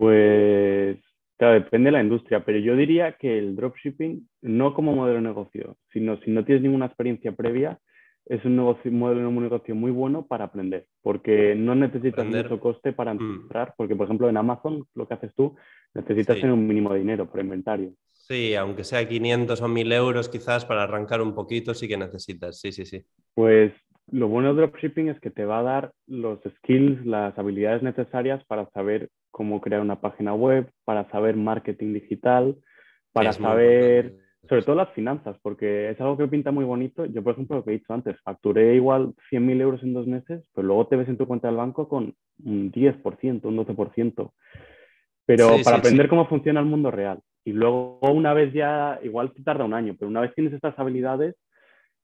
Speaker 2: Pues, claro, depende de la industria, pero yo diría que el dropshipping, no como modelo de negocio, sino si no tienes ninguna experiencia previa, es un, negocio, modelo de negocio muy bueno para aprender, porque no necesitas mucho coste para mm. entrar, porque por ejemplo en Amazon lo que haces tú, necesitas tener un mínimo de dinero por inventario.
Speaker 1: Sí, aunque sea 500 o 1000 euros quizás para arrancar un poquito, sí que necesitas, sí, sí, sí.
Speaker 2: Pues lo bueno de dropshipping es que te va a dar los skills, las habilidades necesarias para saber cómo crear una página web, para saber marketing digital, para saber sobre todo las finanzas, porque es algo que pinta muy bonito. Yo, por ejemplo, lo que he dicho antes, facturé igual 100.000 euros en dos meses, pero luego te ves en tu cuenta del banco con un 10%, un 12%. Pero para aprender cómo funciona el mundo real. Y luego, una vez ya, igual te tarda un año, pero una vez tienes estas habilidades,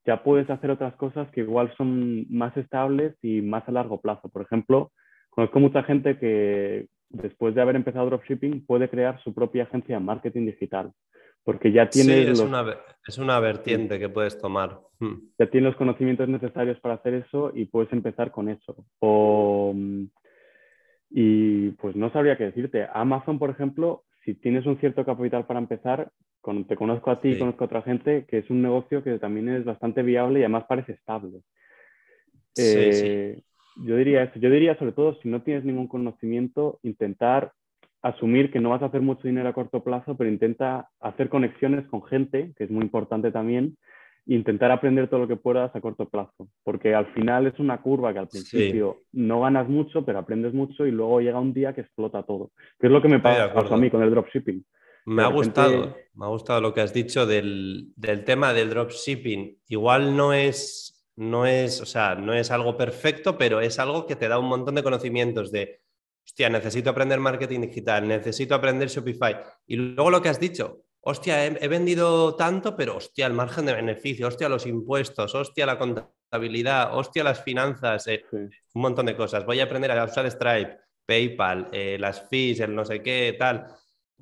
Speaker 2: ya puedes hacer otras cosas que igual son más estables y más a largo plazo. Por ejemplo, conozco mucha gente que después de haber empezado dropshipping puede crear su propia agencia de marketing digital porque ya tienes...
Speaker 1: Sí, es, una, es una vertiente que puedes tomar. Hmm.
Speaker 2: Ya tienes los conocimientos necesarios para hacer eso y puedes empezar con eso. O, y pues no sabría qué decirte. Amazon, por ejemplo, si tienes un cierto capital para empezar, te conozco a ti y conozco a otra gente, que es un negocio que también es bastante viable y además parece estable. Eh, yo diría eso. Yo diría sobre todo, si no tienes ningún conocimiento, intentar asumir que no vas a hacer mucho dinero a corto plazo, pero intenta hacer conexiones con gente, que es muy importante también, e intentar aprender todo lo que puedas a corto plazo, porque al final es una curva que al principio no ganas mucho, pero aprendes mucho y luego llega un día que explota todo, que es lo que me pasó a mí con el dropshipping.
Speaker 1: Me ha gustado, me ha gustado lo que has dicho del, del tema del dropshipping. Igual no es, no es, o sea, no es algo perfecto, pero es algo que te da un montón de conocimientos de hostia, necesito aprender marketing digital, necesito aprender Shopify. Y luego lo que has dicho, hostia, he, vendido tanto, pero hostia, el margen de beneficio, hostia, los impuestos, hostia, la contabilidad, hostia, las finanzas, eh, un montón de cosas. Voy a aprender a usar Stripe, PayPal, eh, las fees, el no sé qué, tal,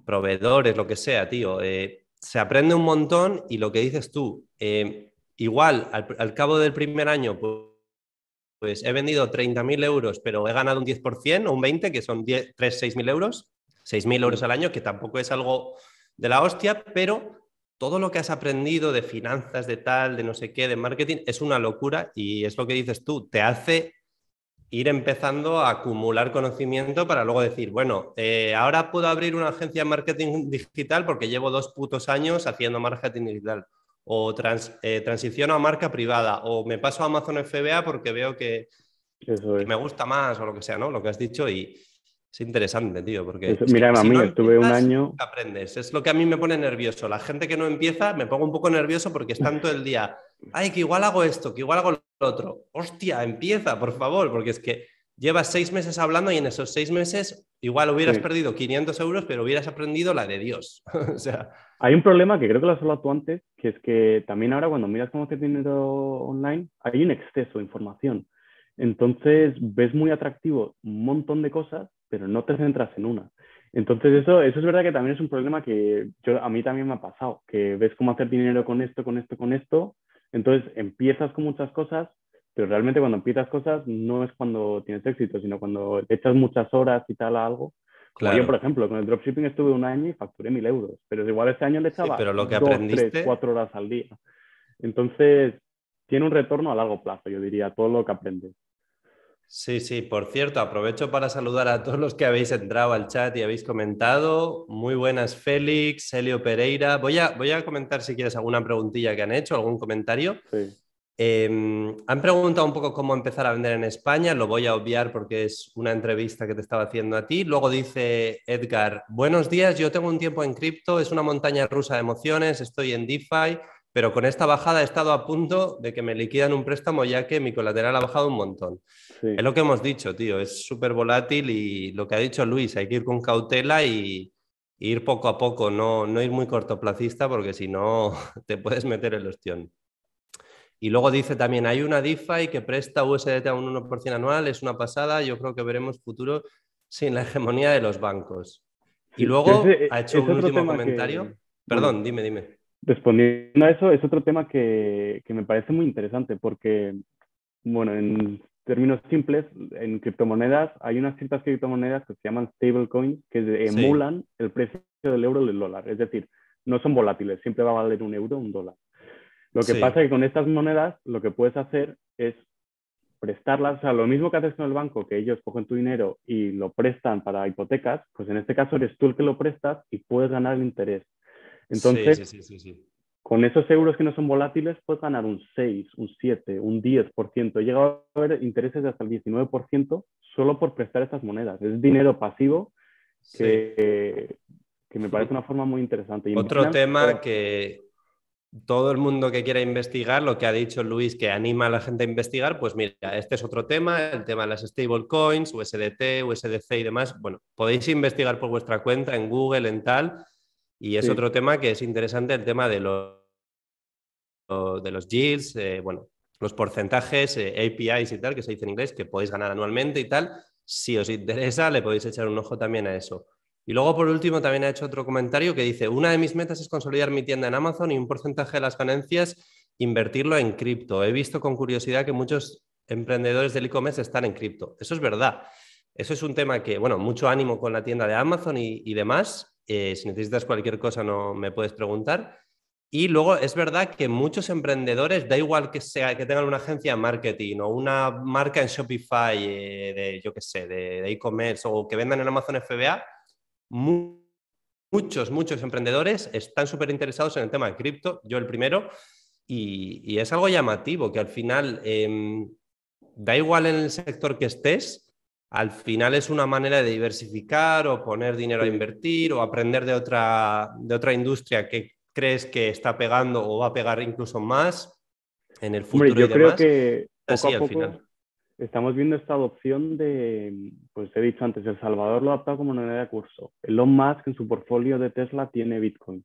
Speaker 1: proveedores, lo que sea, tío. Eh, se aprende un montón y lo que dices tú, igual al, cabo del primer año, pues he vendido 30.000 euros, pero he ganado un 10% o un 20%, que son 3, 6.000 euros, 6.000 euros al año, que tampoco es algo de la hostia, pero todo lo que has aprendido de finanzas, de tal, de no sé qué, de marketing, es una locura y es lo que dices tú, te hace ir empezando a acumular conocimiento para luego decir, bueno, eh, ahora puedo abrir una agencia de marketing digital porque llevo dos putos años haciendo marketing digital o trans, eh, transiciono a marca privada, o me paso a Amazon FBA porque veo que, me gusta más o lo que sea, ¿no? Lo que has dicho y es interesante, tío, porque...
Speaker 2: mira, a mí estuve un año...
Speaker 1: Aprendes, es lo que a mí me pone nervioso. La gente que no empieza me pongo un poco nervioso porque están todo el día, ay, que igual hago esto, que igual hago lo otro. Hostia, empieza, por favor, porque es que llevas seis meses hablando y en esos seis meses igual hubieras perdido 500 euros, pero hubieras aprendido la de Dios. o sea...
Speaker 2: Hay un problema que creo que lo has hablado tú antes, que es que también ahora cuando miras cómo hacer dinero online, hay un exceso de información. Entonces ves muy atractivo un montón de cosas, pero no te centras en una. Entonces eso, eso es verdad que también es un problema que yo, a mí también me ha pasado, que ves cómo hacer dinero con esto, con esto, con esto, entonces empiezas con muchas cosas, pero realmente cuando empiezas cosas no es cuando tienes éxito, sino cuando echas muchas horas y tal a algo. Claro. yo, por ejemplo, con el dropshipping estuve un año y facturé mil euros, pero igual este año le echaba
Speaker 1: pero lo que dos, aprendiste...
Speaker 2: cuatro horas al día. Entonces, tiene un retorno a largo plazo, yo diría, todo lo que aprendes.
Speaker 1: Sí, sí, por cierto, aprovecho para saludar a todos los que habéis entrado al chat y habéis comentado. Muy buenas, Félix, Helio Pereira. Voy a, voy a comentar si quieres alguna preguntilla que han hecho, algún comentario. Sí. Em, han preguntado un poco cómo empezar a vender en España, lo voy a obviar porque es una entrevista que te estaba haciendo a ti. Luego dice Edgar, buenos días, yo tengo un tiempo en cripto, es una montaña rusa de emociones, estoy en DeFi, pero con esta bajada he estado a punto de que me liquidan un préstamo ya que mi colateral ha bajado un montón. Es lo que hemos dicho, tío, es súper volátil y lo que ha dicho Luis, hay que ir con cautela y, ir poco a poco, no, no ir muy cortoplacista porque si no te puedes meter el ostión. Y luego dice también, hay una DeFi que presta USDT a un 1% anual, es una pasada, yo creo que veremos futuro sin la hegemonía de los bancos. Y luego ha hecho un último comentario. Perdón, dime, dime.
Speaker 2: Respondiendo a eso, es otro tema que, que me parece muy interesante porque, bueno, en términos simples, en criptomonedas hay unas ciertas criptomonedas que se llaman stablecoins que emulan el precio del euro o del dólar. Es decir, no son volátiles, siempre va a valer un euro o un dólar. Lo que pasa es que con estas monedas lo que puedes hacer es prestarlas, o sea, lo mismo que haces con el banco, que ellos cogen tu dinero y lo prestan para hipotecas, pues en este caso eres tú el que lo prestas y puedes ganar el interés. Entonces, con esos euros que no son volátiles, puedes ganar un 6, un 7, un 10%. He llegado a ver intereses de hasta el 19% solo por prestar estas monedas. Es dinero pasivo que, que me parece una forma muy interesante.
Speaker 1: Otro tema que, todo el mundo que quiera investigar, lo que ha dicho Luis, que anima a la gente a investigar, pues mira, este es otro tema, el tema de las stablecoins, USDT, USDC y demás. Bueno, podéis investigar por vuestra cuenta en Google, en tal, y es otro tema que es interesante, el tema de los, de los yields, eh, bueno, los porcentajes, eh, APIs y tal, que se dice en inglés, que podéis ganar anualmente y tal. Si os interesa, le podéis echar un ojo también a eso. Y luego, por último, también ha hecho otro comentario que dice, una de mis metas es consolidar mi tienda en Amazon y un porcentaje de las ganancias invertirlo en cripto. He visto con curiosidad que muchos emprendedores del e-commerce están en cripto. Eso es verdad. Eso es un tema que, bueno, mucho ánimo con la tienda de Amazon y, demás. Eh, si necesitas cualquier cosa, no me puedes preguntar. Y luego es verdad que muchos emprendedores, da igual que sea que tengan una agencia de marketing o una marca en Shopify eh, de, yo qué sé, de e-commerce o que vendan en Amazon FBA, muchos, muchos emprendedores están súper interesados en el tema de cripto, yo el primero, y, es algo llamativo que al final, em, da igual en el sector que estés, al final es una manera de diversificar o poner dinero a invertir o aprender de otra, de otra industria que crees que está pegando o va a pegar incluso más en el futuro.
Speaker 2: yo creo que Así, al final estamos viendo esta adopción de, pues he dicho antes, El Salvador lo ha adaptado como moneda de curso. Elon Musk en su portfolio de Tesla tiene Bitcoin.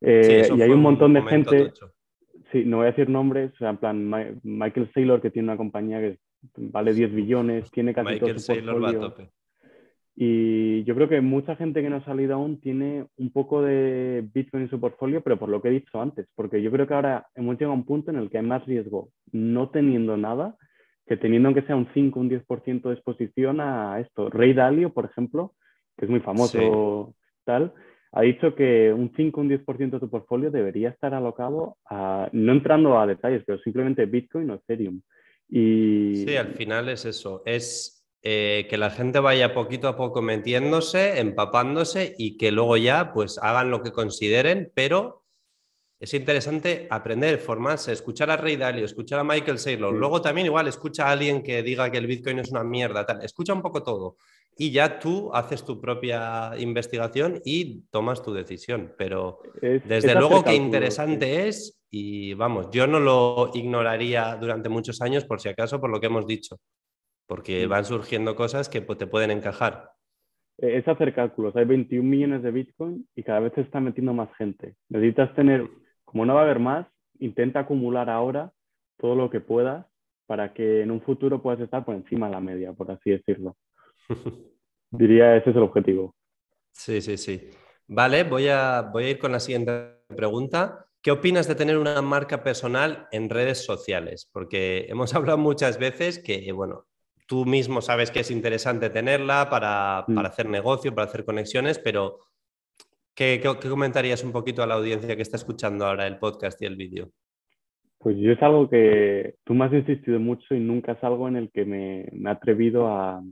Speaker 2: Eh, y hay un montón de gente, sí, no voy a decir nombres, o sea, en plan Michael Saylor que tiene una compañía que vale 10 billones, tiene casi todo su portfolio. Y yo creo que mucha gente que no ha salido aún tiene un poco de Bitcoin en su portfolio, pero por lo que he dicho antes, porque yo creo que ahora hemos llegado a un punto en el que hay más riesgo no teniendo nada que teniendo aunque sea un 5, un 10% de exposición a esto. Rey Dalio, por ejemplo, que es muy famoso, tal, ha dicho que un 5, un 10% de tu portfolio debería estar alocado a, no entrando a detalles, pero simplemente Bitcoin o Ethereum. Y...
Speaker 1: Sí, al final es eso, es eh, que la gente vaya poquito a poco metiéndose, empapándose y que luego ya pues hagan lo que consideren, pero es interesante aprender, formarse, escuchar a Ray Dalio, escuchar a Michael Saylor. Luego también igual escucha a alguien que diga que el Bitcoin es una mierda, tal. Escucha un poco todo y ya tú haces tu propia investigación y tomas tu decisión. Pero desde luego que interesante es y vamos, yo no lo ignoraría durante muchos años por si acaso por lo que hemos dicho, porque van surgiendo cosas que te pueden encajar.
Speaker 2: E-, es hacer cálculos. Hay 21 millones de Bitcoin y cada vez se está metiendo más gente. Necesitas tener como no va a haber más, intenta acumular ahora todo lo que puedas para que en un futuro puedas estar por encima de la media, por así decirlo. Diría ese es el objetivo.
Speaker 1: Sí, sí, sí. Vale, voy a, voy a ir con la siguiente pregunta. ¿Qué opinas de tener una marca personal en redes sociales? Porque hemos hablado muchas veces que, bueno, tú mismo sabes que es interesante tenerla para, para mm. hacer negocio, para hacer conexiones, pero ¿Qué, comentarías un poquito a la audiencia que está escuchando ahora el podcast y el vídeo?
Speaker 2: Pues yo es algo que tú me has insistido mucho y nunca es algo en el que me, he atrevido a,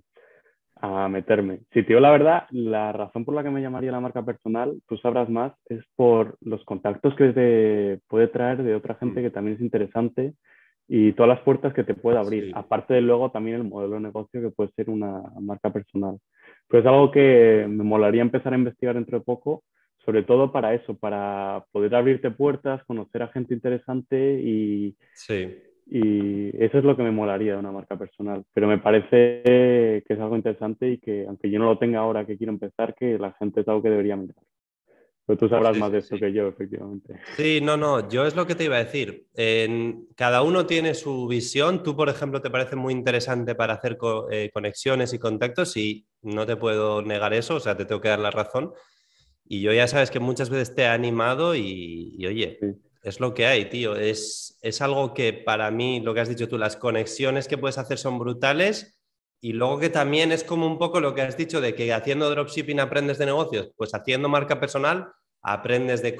Speaker 2: meterme. Si te digo la verdad, la razón por la que me llamaría la marca personal, tú sabrás más, es por los contactos que te puede traer de otra gente mm. que también es interesante y todas las puertas que te puede abrir. Aparte de luego también el modelo de negocio que puede ser una marca personal. Pero es algo que me molaría empezar a investigar dentro de poco sobre todo para eso, para poder abrirte puertas, conocer a gente interesante y,
Speaker 1: sí.
Speaker 2: y eso es lo que me molaría de una marca personal. Pero me parece que es algo interesante y que aunque yo no lo tenga ahora que quiero empezar, que la gente es algo que debería mirar. Pero tú sabrás más de esto que yo, efectivamente.
Speaker 1: Sí, no, no, yo es lo que te iba a decir. En, cada uno tiene su visión. Tú, por ejemplo, te parece muy interesante para hacer eh, conexiones y contactos y no te puedo negar eso, o sea, te tengo que dar la razón. Y yo ya sabes que muchas veces te he animado y, oye, es lo que hay, tío. Es, es algo que para mí, lo que has dicho tú, las conexiones que puedes hacer son brutales. Y luego que también es como un poco lo que has dicho de que haciendo dropshipping aprendes de negocios, pues haciendo marca personal aprendes de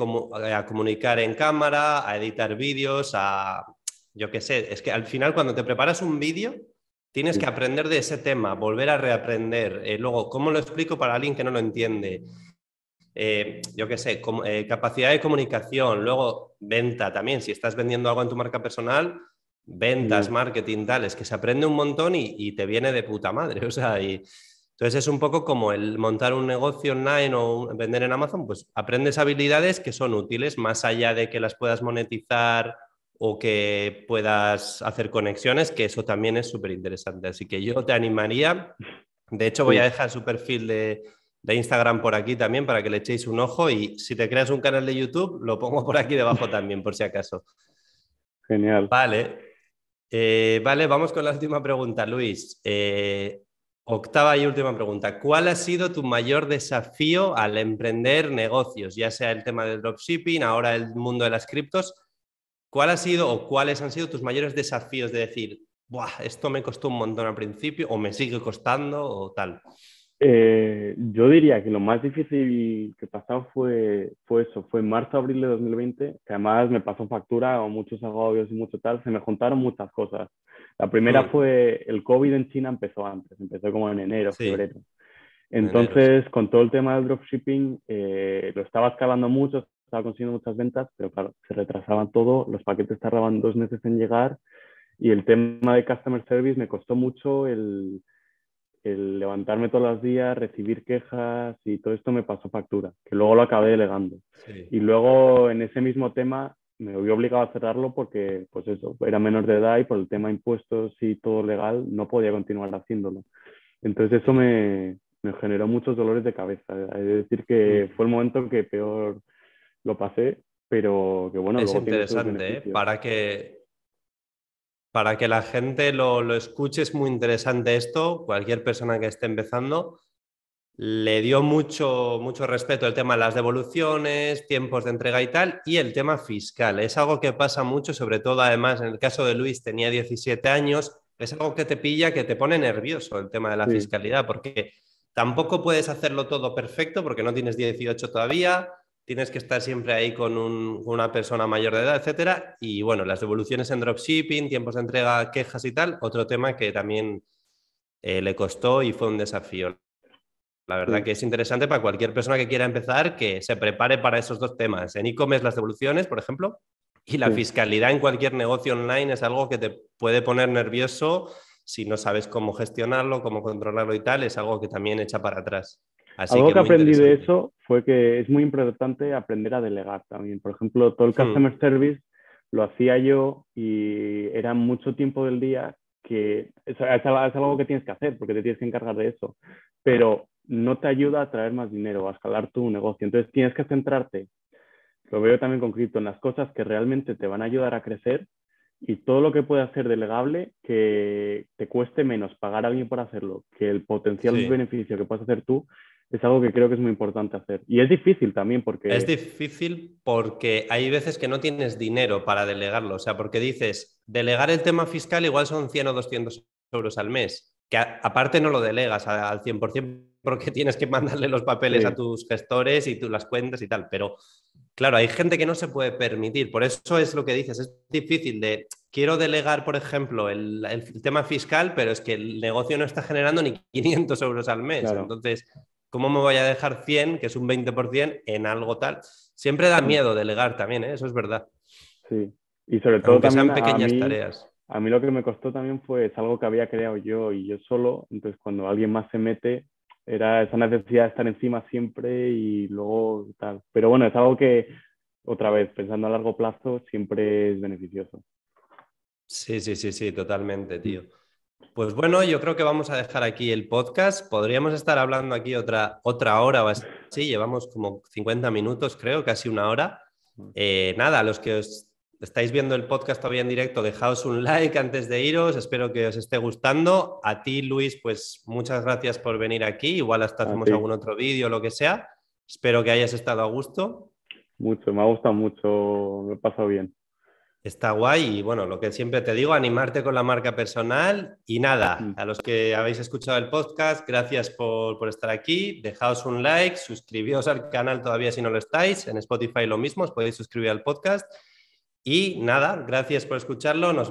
Speaker 1: a comunicar en cámara, a editar vídeos, a, yo qué sé, es que al final cuando te preparas un vídeo, tienes que aprender de ese tema, volver a reaprender. Eh, luego, ¿cómo lo explico para alguien que no lo entiende? Eh, yo qué sé, eh, capacidad de comunicación, luego venta también, si estás vendiendo algo en tu marca personal, ventas, marketing, tal, es que se aprende un montón y, te viene de puta madre, o sea, y entonces es un poco como el montar un negocio online o vender en Amazon, pues aprendes habilidades que son útiles más allá de que las puedas monetizar o que puedas hacer conexiones, que eso también es súper interesante. Así que yo te animaría, de hecho voy a dejar su perfil de, Instagram por aquí también para que le echéis un ojo y si te creas un canal de YouTube, lo pongo por aquí debajo también, por si acaso.
Speaker 2: Genial.
Speaker 1: Vale. Eh, vale, vamos con la última pregunta, Luis. Eh, octava y última pregunta. ¿Cuál ha sido tu mayor desafío al emprender negocios? Ya sea el tema del dropshipping, ahora el mundo de las criptos. ¿Cuál ha sido o cuáles han sido tus mayores desafíos de decir, Buah, esto me costó un montón al principio o me sigue costando o tal?
Speaker 2: Eh, yo diría que lo más difícil que pasó fue, fue eso, fue en marzo, abril de 2020, que además me pasó factura o muchos agobios y mucho tal, se me juntaron muchas cosas. La primera mm. fue el COVID en China empezó antes, empezó como en enero, febrero. Entonces, con todo el tema del dropshipping, eh, lo estaba escalando mucho, estaba consiguiendo muchas ventas, pero claro, se retrasaban todo, los paquetes tardaban dos meses en llegar y el tema de customer service me costó mucho el, el levantarme todos los días, recibir quejas y todo esto me pasó factura, que luego lo acabé delegando. Y luego en ese mismo tema me vi obligado a cerrarlo porque, pues eso, era menor de edad y por el tema impuestos y todo legal no podía continuar haciéndolo. Entonces eso me, me generó muchos dolores de cabeza. Es decir, que mm. fue el momento que peor lo pasé, pero que bueno.
Speaker 1: Es interesante, ¿eh? para que para que la gente lo, escuche es muy interesante esto. Cualquier persona que esté empezando le dio mucho, mucho respeto el tema de las devoluciones, tiempos de entrega y tal, y el tema fiscal. Es algo que pasa mucho, sobre todo además en el caso de Luis tenía 17 años, es algo que te pilla, que te pone nervioso el tema de la fiscalidad, porque tampoco puedes hacerlo todo perfecto porque no tienes 18 todavía, tienes que estar siempre ahí con una persona mayor de edad, etcétera. Y bueno, las devoluciones en dropshipping, tiempos de entrega, quejas y tal, otro tema que también eh, le costó y fue un desafío. La verdad que es interesante para cualquier persona que quiera empezar que se prepare para esos dos temas. En e-commerce las devoluciones, por ejemplo, y la fiscalidad en cualquier negocio online es algo que te puede poner nervioso si no sabes cómo gestionarlo, cómo controlarlo y tal, es algo que también echa para atrás.
Speaker 2: Algo que, aprendí de eso fue que es muy importante aprender a delegar también. Por ejemplo, todo el hmm. customer service lo hacía yo y era mucho tiempo del día que es, algo que tienes que hacer porque te tienes que encargar de eso, pero no te ayuda a traer más dinero, a escalar tu negocio. Entonces tienes que centrarte, lo veo también con cripto, en las cosas que realmente te van a ayudar a crecer y todo lo que pueda ser delegable que te cueste menos pagar a alguien por hacerlo que el potencial beneficio que puedas hacer tú es algo que creo que es muy importante hacer. Y es difícil también porque...
Speaker 1: Es difícil porque hay veces que no tienes dinero para delegarlo. O sea, porque dices, delegar el tema fiscal igual son 100 o 200 euros al mes, que aparte no lo delegas al 100% porque tienes que mandarle los papeles a tus gestores y tú las cuentas y tal. Pero claro, hay gente que no se puede permitir. Por eso es lo que dices, es difícil de... Quiero delegar, por ejemplo, el, tema fiscal, pero es que el negocio no está generando ni 500 euros al mes. Entonces, ¿Cómo me voy a dejar 100, que es un 20%, en algo tal? Siempre da miedo delegar también, ¿eh? eso es verdad.
Speaker 2: Sí, y sobre todo también pequeñas tareas. A mí lo que me costó también fue, es algo que había creado yo y yo solo, entonces cuando alguien más se mete, era esa necesidad de estar encima siempre y luego tal. Pero bueno, es algo que, otra vez, pensando a largo plazo, siempre es beneficioso.
Speaker 1: Sí, sí, sí, sí, totalmente, tío. Pues bueno, yo creo que vamos a dejar aquí el podcast. Podríamos estar hablando aquí otra, otra hora o así. Llevamos como 50 minutos, creo, casi una hora. Eh, nada, los que os estáis viendo el podcast todavía en directo, dejaos un like antes de iros. Espero que os esté gustando. A ti, Luis, pues muchas gracias por venir aquí. Igual hasta hacemos algún otro vídeo lo que sea. Espero que hayas estado a gusto.
Speaker 2: Mucho, me ha gustado mucho, me he pasado bien.
Speaker 1: Está guay y bueno, lo que siempre te digo, animarte con la marca personal y nada, mm. a los que habéis escuchado el podcast, gracias por, por estar aquí, dejaos un like, suscribíos al canal todavía si no lo estáis, en Spotify lo mismo, os podéis suscribir al podcast y nada, gracias por escucharlo, nos vemos.